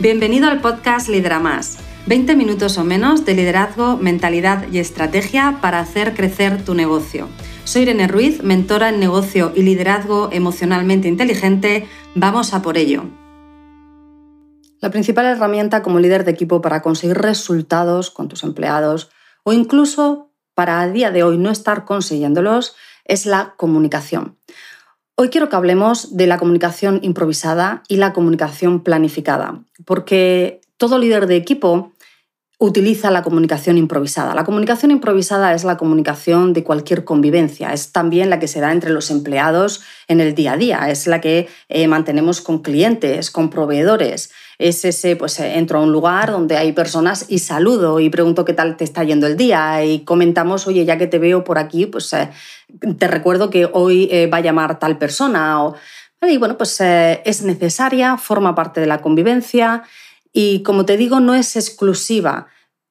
Bienvenido al podcast Lidera Más. 20 minutos o menos de liderazgo, mentalidad y estrategia para hacer crecer tu negocio. Soy Irene Ruiz, mentora en negocio y liderazgo emocionalmente inteligente. Vamos a por ello. La principal herramienta como líder de equipo para conseguir resultados con tus empleados o incluso para a día de hoy no estar consiguiéndolos es la comunicación. Hoy quiero que hablemos de la comunicación improvisada y la comunicación planificada, porque todo líder de equipo utiliza la comunicación improvisada. La comunicación improvisada es la comunicación de cualquier convivencia, es también la que se da entre los empleados en el día a día, es la que eh, mantenemos con clientes, con proveedores, es ese, pues eh, entro a un lugar donde hay personas y saludo y pregunto qué tal te está yendo el día y comentamos, oye, ya que te veo por aquí, pues eh, te recuerdo que hoy eh, va a llamar tal persona o... Y bueno, pues es necesaria, forma parte de la convivencia y como te digo, no es exclusiva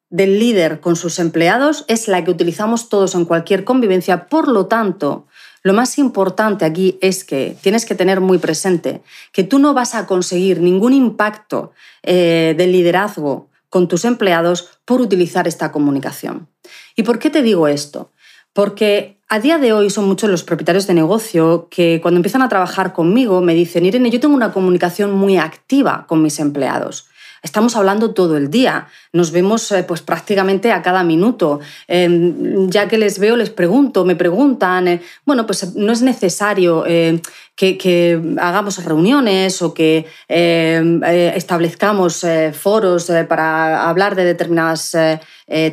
del líder con sus empleados, es la que utilizamos todos en cualquier convivencia. Por lo tanto, lo más importante aquí es que tienes que tener muy presente que tú no vas a conseguir ningún impacto eh, de liderazgo con tus empleados por utilizar esta comunicación. ¿Y por qué te digo esto? Porque a día de hoy son muchos los propietarios de negocio que cuando empiezan a trabajar conmigo me dicen, Irene, yo tengo una comunicación muy activa con mis empleados. Estamos hablando todo el día, nos vemos eh, pues prácticamente a cada minuto. Em, ya que les veo, les pregunto, me preguntan. Eh, bueno, pues no es necesario eh, que, hagamos reuniones o que em, establezcamos foros para hablar de determinados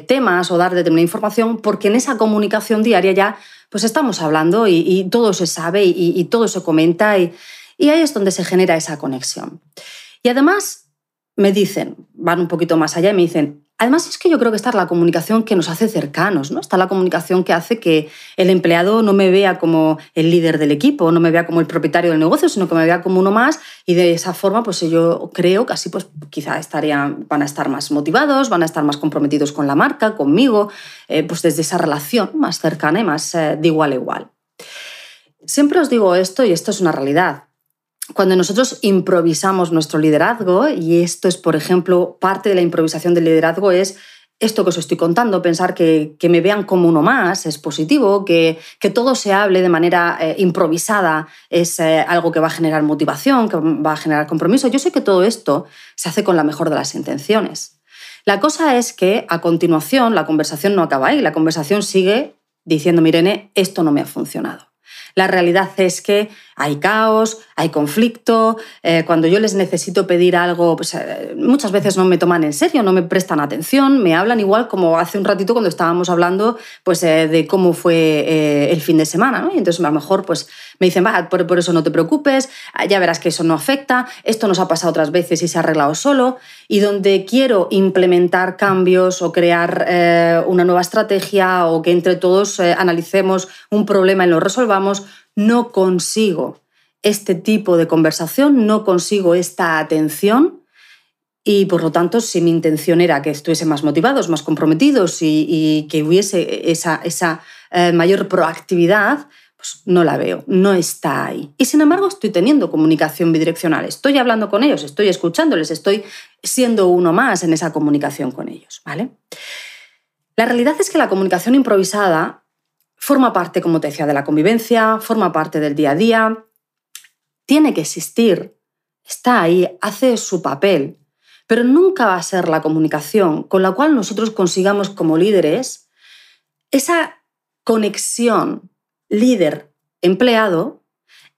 temas o dar determinada información, porque en esa comunicación diaria ya pues estamos hablando y, todo se sabe y, todo se comenta y, y ahí es donde se genera esa conexión. Y además, me dicen, van un poquito más allá y me dicen, además es que yo creo que está la comunicación que nos hace cercanos, ¿no? Está la comunicación que hace que el empleado no me vea como el líder del equipo, no me vea como el propietario del negocio, sino que me vea como uno más y de esa forma pues yo creo que así pues quizá estarían, van a estar más motivados, van a estar más comprometidos con la marca, conmigo, eh, pues desde esa relación más cercana y más eh, de igual a igual. Siempre os digo esto y esto es una realidad cuando nosotros improvisamos nuestro liderazgo, y esto es, por ejemplo, parte de la improvisación del liderazgo, es esto que os estoy contando, pensar que, me vean como uno más es positivo, que, que todo se hable de manera eh, improvisada es eh, algo que va a generar motivación, que va a generar compromiso. Yo sé que todo esto se hace con la mejor de las intenciones. La cosa es que a continuación la conversación no acaba ahí, la conversación sigue diciendo, Mirene, esto no me ha funcionado. La realidad es que hay caos, hay conflicto, eh, cuando yo les necesito pedir algo, pues, eh, muchas veces no me toman en serio, no me prestan atención, me hablan igual como hace un ratito cuando estábamos hablando pues, eh, de cómo fue el fin de semana. Y entonces a lo mejor pues, me dicen, va, por, por, eso no te preocupes, ya verás que eso no afecta, esto nos ha pasado otras veces y se ha arreglado solo. Y donde quiero implementar cambios o crear una nueva estrategia o que entre todos analicemos un problema y lo resolvamos, no consigo este tipo de conversación, no consigo esta atención y por lo tanto si mi intención era que estuviesen más motivados, más comprometidos y, que hubiese esa, eh, mayor proactividad, no la veo, no está ahí. Y sin embargo estoy teniendo comunicación bidireccional, estoy hablando con ellos, estoy escuchándoles, estoy siendo uno más en esa comunicación con ellos, ¿vale? La realidad es que la comunicación improvisada forma parte, como te decía, de la convivencia, forma parte del día a día, tiene que existir, está ahí, hace su papel, pero nunca va a ser la comunicación con la cual nosotros consigamos como líderes esa conexión líder-empleado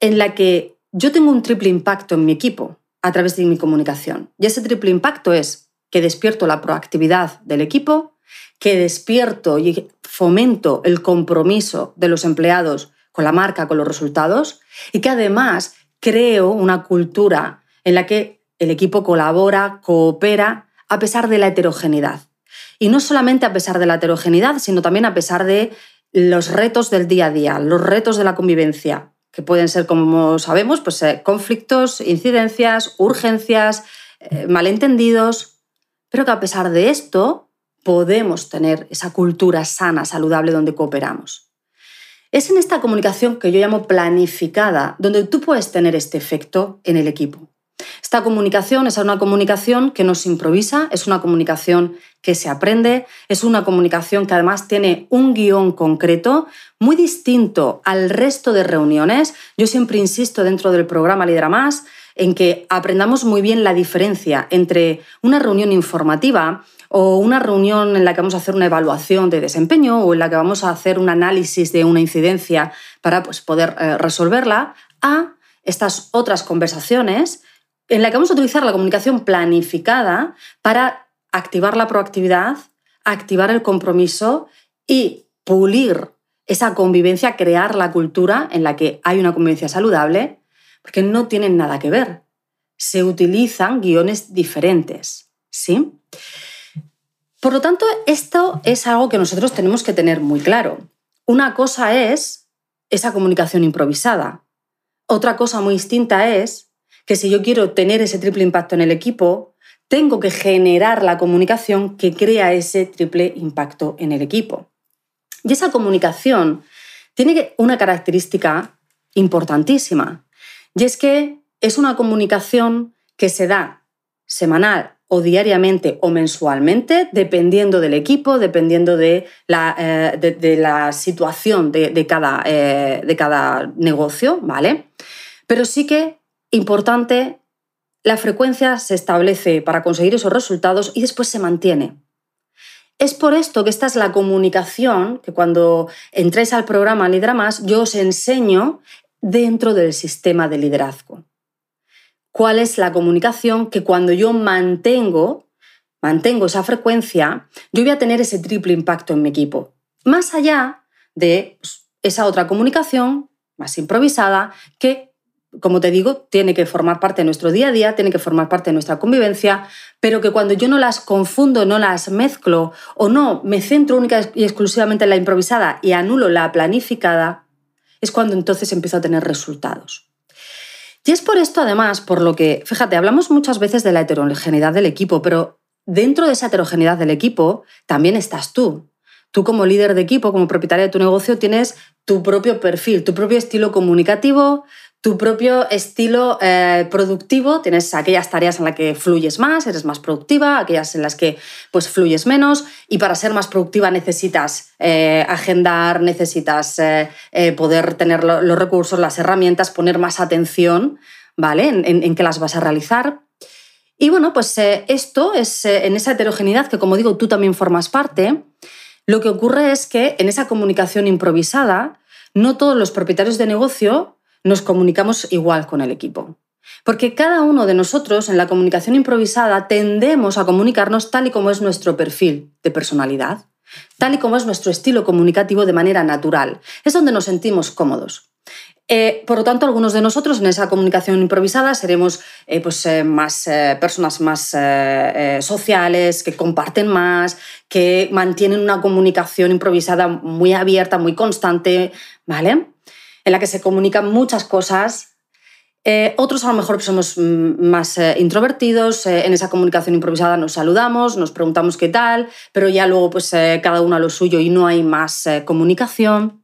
en la que yo tengo un triple impacto en mi equipo a través de mi comunicación. Y ese triple impacto es que despierto la proactividad del equipo, que despierto y fomento el compromiso de los empleados con la marca, con los resultados, y que además creo una cultura en la que el equipo colabora, coopera, a pesar de la heterogeneidad. Y no solamente a pesar de la heterogeneidad, sino también a pesar de los retos del día a día, los retos de la convivencia, que pueden ser, como sabemos, pues, eh, conflictos, incidencias, urgencias, eh, malentendidos, pero que a pesar de esto podemos tener esa cultura sana, saludable, donde cooperamos. Es en esta comunicación que yo llamo planificada, donde tú puedes tener este efecto en el equipo. Esta comunicación es una comunicación que no se improvisa, es una comunicación que se aprende, es una comunicación que además tiene un guion concreto muy distinto al resto de reuniones. Yo siempre insisto dentro del programa Lidera Más en que aprendamos muy bien la diferencia entre una reunión informativa o una reunión en la que vamos a hacer una evaluación de desempeño o en la que vamos a hacer un análisis de una incidencia para pues, poder eh, resolverla, a estas otras conversaciones en la que vamos a utilizar la comunicación planificada para activar la proactividad, activar el compromiso y pulir esa convivencia, crear la cultura en la que hay una convivencia saludable, porque no tienen nada que ver. Se utilizan guiones diferentes, ¿sí? Por lo tanto, esto es algo que nosotros tenemos que tener muy claro. Una cosa es esa comunicación improvisada. Otra cosa muy distinta es que si yo quiero tener ese triple impacto en el equipo, tengo que generar la comunicación que crea ese triple impacto en el equipo. Y esa comunicación tiene una característica importantísima, y es que es una comunicación que se da semanal o diariamente o mensualmente, dependiendo del equipo, dependiendo de la, eh, situación de, cada, eh, de cada negocio, ¿vale? Pero sí que importante, la frecuencia se establece para conseguir esos resultados y después se mantiene. Es por esto que esta es la comunicación que cuando entréis al programa Lidera Más yo os enseño dentro del sistema de liderazgo. ¿Cuál es la comunicación que cuando yo mantengo, mantengo esa frecuencia, yo voy a tener ese triple impacto en mi equipo? Más allá de pues, esa otra comunicación más improvisada que como te digo, tiene que formar parte de nuestro día a día, tiene que formar parte de nuestra convivencia, pero que cuando yo no las confundo, no las mezclo o no me centro única y exclusivamente en la improvisada y anulo la planificada, es cuando entonces empiezo a tener resultados. Y es por esto, además, por lo que, fíjate, hablamos muchas veces de la heterogeneidad del equipo, pero dentro de esa heterogeneidad del equipo también estás tú. Tú como líder de equipo, como propietaria de tu negocio, tienes tu propio perfil, tu propio estilo comunicativo, tu propio estilo eh, productivo, tienes aquellas tareas en las que fluyes más, eres más productiva, aquellas en las que pues fluyes menos y para ser más productiva necesitas eh, agendar, necesitas eh, poder tener los recursos, las herramientas, poner más atención, ¿vale? En, en, qué las vas a realizar. Y bueno, pues esto es en esa heterogeneidad que como digo tú también formas parte, lo que ocurre es que en esa comunicación improvisada, no todos los propietarios de negocio nos comunicamos igual con el equipo. Porque cada uno de nosotros en la comunicación improvisada tendemos a comunicarnos tal y como es nuestro perfil de personalidad, tal y como es nuestro estilo comunicativo de manera natural. Es donde nos sentimos cómodos. Eh, por lo tanto, algunos de nosotros en esa comunicación improvisada seremos eh, pues, eh, más personas más sociales, que comparten más, que mantienen una comunicación improvisada muy abierta, muy constante, ¿vale? En la que se comunican muchas cosas. Eh, otros a lo mejor somos mm, más eh, introvertidos, eh, en esa comunicación improvisada nos saludamos, nos preguntamos qué tal, pero ya luego pues cada uno a lo suyo y no hay más comunicación.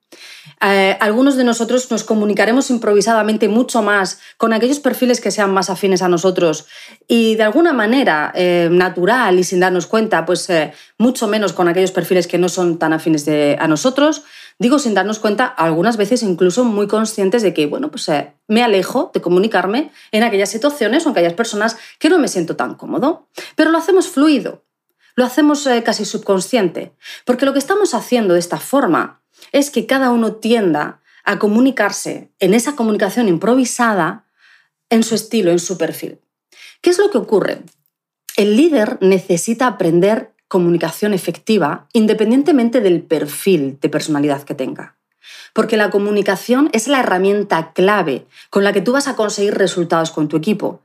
algunos de nosotros nos comunicaremos improvisadamente mucho más con aquellos perfiles que sean más afines a nosotros y de alguna manera natural y sin darnos cuenta, pues mucho menos con aquellos perfiles que no son tan afines a nosotros. Digo sin darnos cuenta, algunas veces incluso muy conscientes de que, bueno, pues eh, me alejo de comunicarme en aquellas situaciones o en aquellas personas que no me siento tan cómodo. Pero lo hacemos fluido, lo hacemos eh, casi subconsciente, porque lo que estamos haciendo de esta forma es que cada uno tienda a comunicarse en esa comunicación improvisada en su estilo, en su perfil. ¿Qué es lo que ocurre? El líder necesita aprender comunicación efectiva independientemente del perfil de personalidad que tenga. Porque la comunicación es la herramienta clave con la que tú vas a conseguir resultados con tu equipo.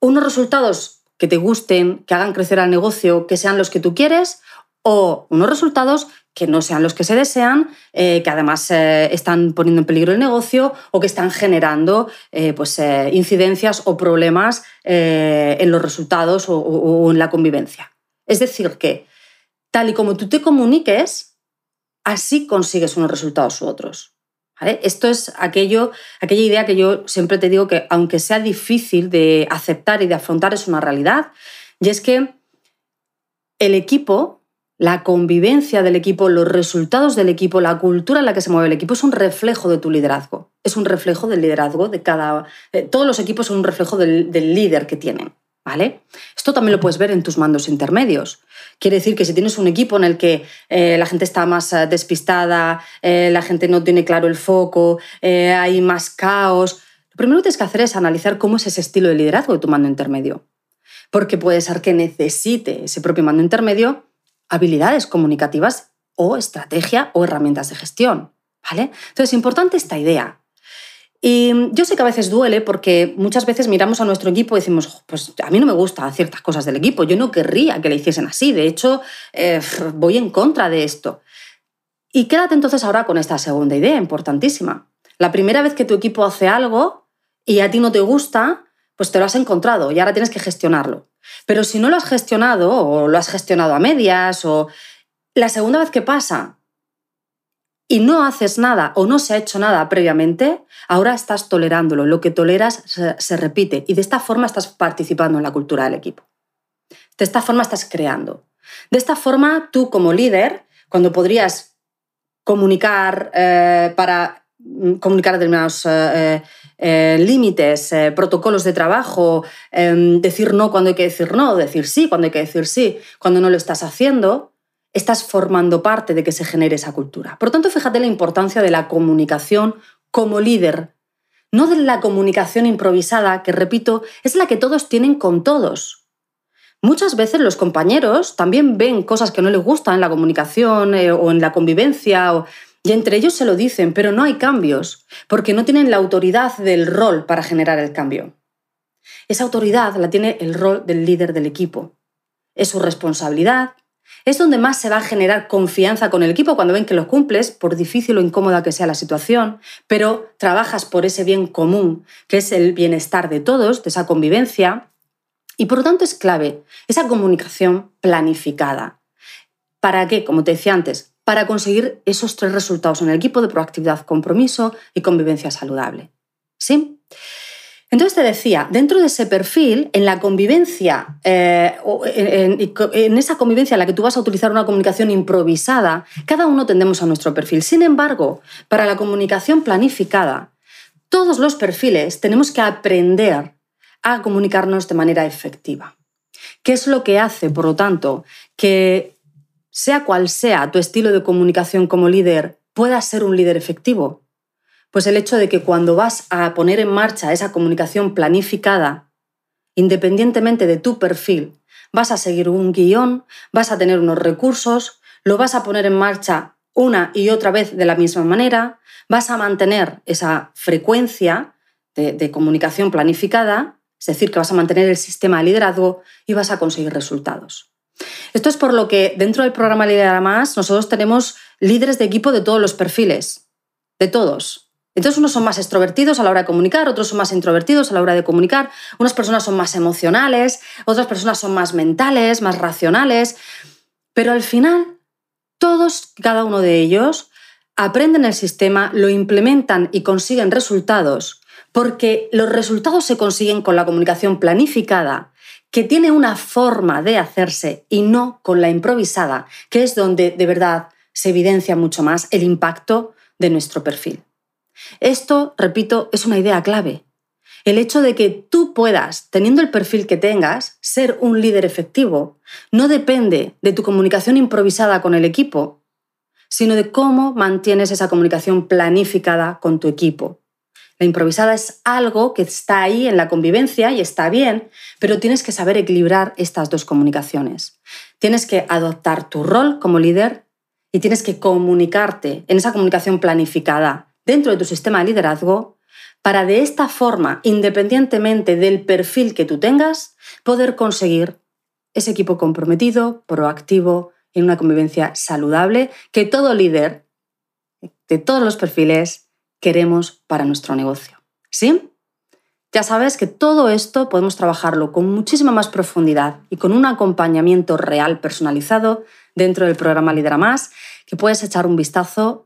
Unos resultados que te gusten, que hagan crecer al negocio, que sean los que tú quieres, o unos resultados que no sean los que se desean, eh, que además eh, están poniendo en peligro el negocio o que están generando eh, pues, incidencias o problemas en los resultados o en la convivencia. Es decir, que tal y como tú te comuniques, así consigues unos resultados u otros. Esto es aquello, aquella idea que yo siempre te digo que, aunque sea difícil de aceptar y de afrontar, es una realidad. Y es que el equipo, la convivencia del equipo, los resultados del equipo, la cultura en la que se mueve el equipo es un reflejo de tu liderazgo. Es un reflejo del liderazgo de cada. Todos los equipos son un reflejo del líder que tienen. ¿Vale? Esto también lo puedes ver en tus mandos intermedios. Quiere decir que si tienes un equipo en el que eh, la gente está más eh, despistada, eh, la gente no tiene claro el foco, hay más caos, lo primero que tienes que hacer es analizar cómo es ese estilo de liderazgo de tu mando intermedio. Porque puede ser que necesite ese propio mando intermedio habilidades comunicativas o estrategia o herramientas de gestión. ¿Vale? Entonces, es importante esta idea. Y yo sé que a veces duele porque muchas veces miramos a nuestro equipo y decimos, pues a mí no me gustan ciertas cosas del equipo, yo no querría que le hiciesen así, de hecho eh, voy en contra de esto. Y quédate entonces ahora con esta segunda idea importantísima. La primera vez que tu equipo hace algo y a ti no te gusta, pues te lo has encontrado y ahora tienes que gestionarlo. Pero si no lo has gestionado o lo has gestionado a medias o la segunda vez que pasa y no haces nada o no se ha hecho nada previamente, ahora estás tolerándolo. Lo que toleras se, repite y de esta forma estás participando en la cultura del equipo. De esta forma estás creando. De esta forma, tú como líder, cuando podrías comunicar eh, para mm, comunicar determinados eh, eh, límites, protocolos de trabajo, em, decir no cuando hay que decir no, decir sí cuando hay que decir sí, cuando no lo estás haciendo, estás formando parte de que se genere esa cultura. Por tanto, fíjate la importancia de la comunicación como líder, no de la comunicación improvisada, que repito, es la que todos tienen con todos. Muchas veces los compañeros también ven cosas que no les gustan en la comunicación eh, o en la convivencia, y entre ellos se lo dicen, pero no hay cambios, porque no tienen la autoridad del rol para generar el cambio. Esa autoridad la tiene el rol del líder del equipo. Es su responsabilidad, es donde más se va a generar confianza con el equipo cuando ven que lo cumples, por difícil o incómoda que sea la situación, pero trabajas por ese bien común, que es el bienestar de todos, de esa convivencia. Y por lo tanto es clave esa comunicación planificada. ¿Para qué? Como te decía antes, para conseguir esos tres resultados en el equipo de proactividad, compromiso y convivencia saludable. ¿Sí? Entonces te decía, dentro de ese perfil, en la convivencia, eh, en, esa convivencia en la que tú vas a utilizar una comunicación improvisada, cada uno tendemos a nuestro perfil. Sin embargo, para la comunicación planificada, todos los perfiles tenemos que aprender a comunicarnos de manera efectiva. ¿Qué es lo que hace, por lo tanto, que sea cual sea tu estilo de comunicación como líder, puedas ser un líder efectivo? Pues el hecho de que cuando vas a poner en marcha esa comunicación planificada, independientemente de tu perfil, vas a seguir un guion, vas a tener unos recursos, lo vas a poner en marcha una y otra vez de la misma manera, vas a mantener esa frecuencia de, comunicación planificada, es decir, que vas a mantener el sistema de liderazgo y vas a conseguir resultados. Esto es por lo que dentro del programa Lidera Más nosotros tenemos líderes de equipo de todos los perfiles, de todos, entonces unos son más extrovertidos a la hora de comunicar, otros son más introvertidos a la hora de comunicar, unas personas son más emocionales, otras personas son más mentales, más racionales, pero al final todos, cada uno de ellos, aprenden el sistema, lo implementan y consiguen resultados, porque los resultados se consiguen con la comunicación planificada, que tiene una forma de hacerse y no con la improvisada, que es donde de verdad se evidencia mucho más el impacto de nuestro perfil. Esto, repito, es una idea clave. El hecho de que tú puedas, teniendo el perfil que tengas, ser un líder efectivo, no depende de tu comunicación improvisada con el equipo, sino de cómo mantienes esa comunicación planificada con tu equipo. La improvisada es algo que está ahí en la convivencia y está bien, pero tienes que saber equilibrar estas dos comunicaciones. Tienes que adoptar tu rol como líder y tienes que comunicarte en esa comunicación planificada dentro de tu sistema de liderazgo para de esta forma, independientemente del perfil que tú tengas, poder conseguir ese equipo comprometido, proactivo, en una convivencia saludable que todo líder de todos los perfiles queremos para nuestro negocio. ¿Sí? Ya sabes que todo esto podemos trabajarlo con muchísima más profundidad y con un acompañamiento real personalizado dentro del programa Lidera Más, que puedes echar un vistazo